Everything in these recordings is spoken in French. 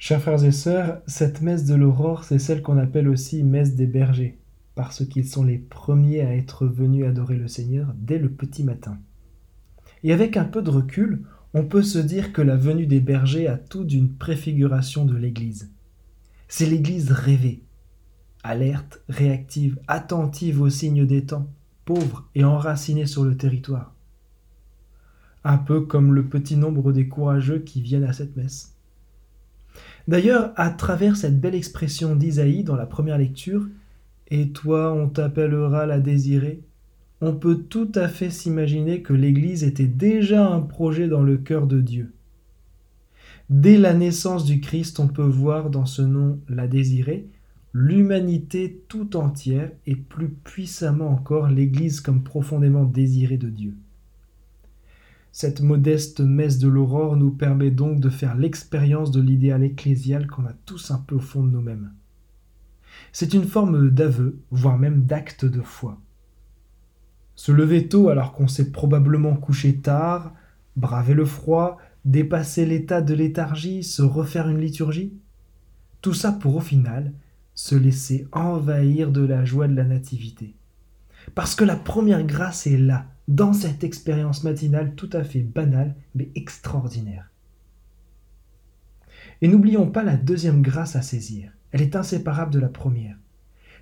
Chers frères et sœurs, cette messe de l'aurore, c'est celle qu'on appelle aussi messe des bergers, parce qu'ils sont les premiers à être venus adorer le Seigneur dès le petit matin. Et avec un peu de recul, on peut se dire que la venue des bergers a tout d'une préfiguration de l'Église. C'est l'Église rêvée, alerte, réactive, attentive aux signes des temps, pauvre et enracinée sur le territoire. Un peu comme le petit nombre des courageux qui viennent à cette messe. D'ailleurs, à travers cette belle expression d'Isaïe dans la première lecture, Et toi on t'appellera la désirée, on peut tout à fait s'imaginer que l'Église était déjà un projet dans le cœur de Dieu. Dès la naissance du Christ, on peut voir dans ce nom la désirée l'humanité tout entière et plus puissamment encore l'Église comme profondément désirée de Dieu. Cette modeste messe de l'aurore nous permet donc de faire l'expérience de l'idéal ecclésial qu'on a tous un peu au fond de nous-mêmes. C'est une forme d'aveu, voire même d'acte de foi. Se lever tôt alors qu'on s'est probablement couché tard, braver le froid, dépasser l'état de léthargie, se refaire une liturgie Tout ça pour au final se laisser envahir de la joie de la nativité. Parce que la première grâce est là, dans cette expérience matinale tout à fait banale mais extraordinaire. Et n'oublions pas la deuxième grâce à saisir. Elle est inséparable de la première.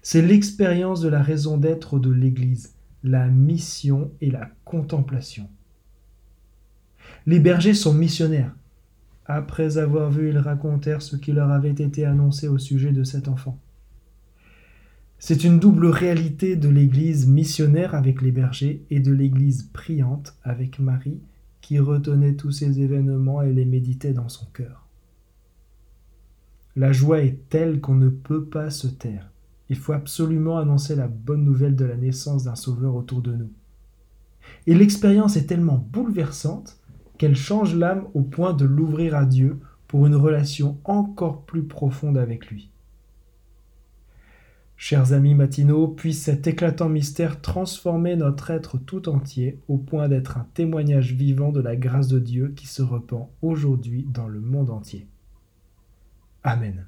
C'est l'expérience de la raison d'être de l'Église, la mission et la contemplation. Les bergers sont missionnaires. Après avoir vu, ils racontèrent ce qui leur avait été annoncé au sujet de cet enfant. C'est une double réalité de l'Église missionnaire avec les bergers et de l'Église priante avec Marie qui retenait tous ces événements et les méditait dans son cœur. La joie est telle qu'on ne peut pas se taire. Il faut absolument annoncer la bonne nouvelle de la naissance d'un sauveur autour de nous. Et l'expérience est tellement bouleversante qu'elle change l'âme au point de l'ouvrir à Dieu pour une relation encore plus profonde avec lui. Chers amis matinaux, puisse cet éclatant mystère transformer notre être tout entier au point d'être un témoignage vivant de la grâce de Dieu qui se repent aujourd'hui dans le monde entier. Amen.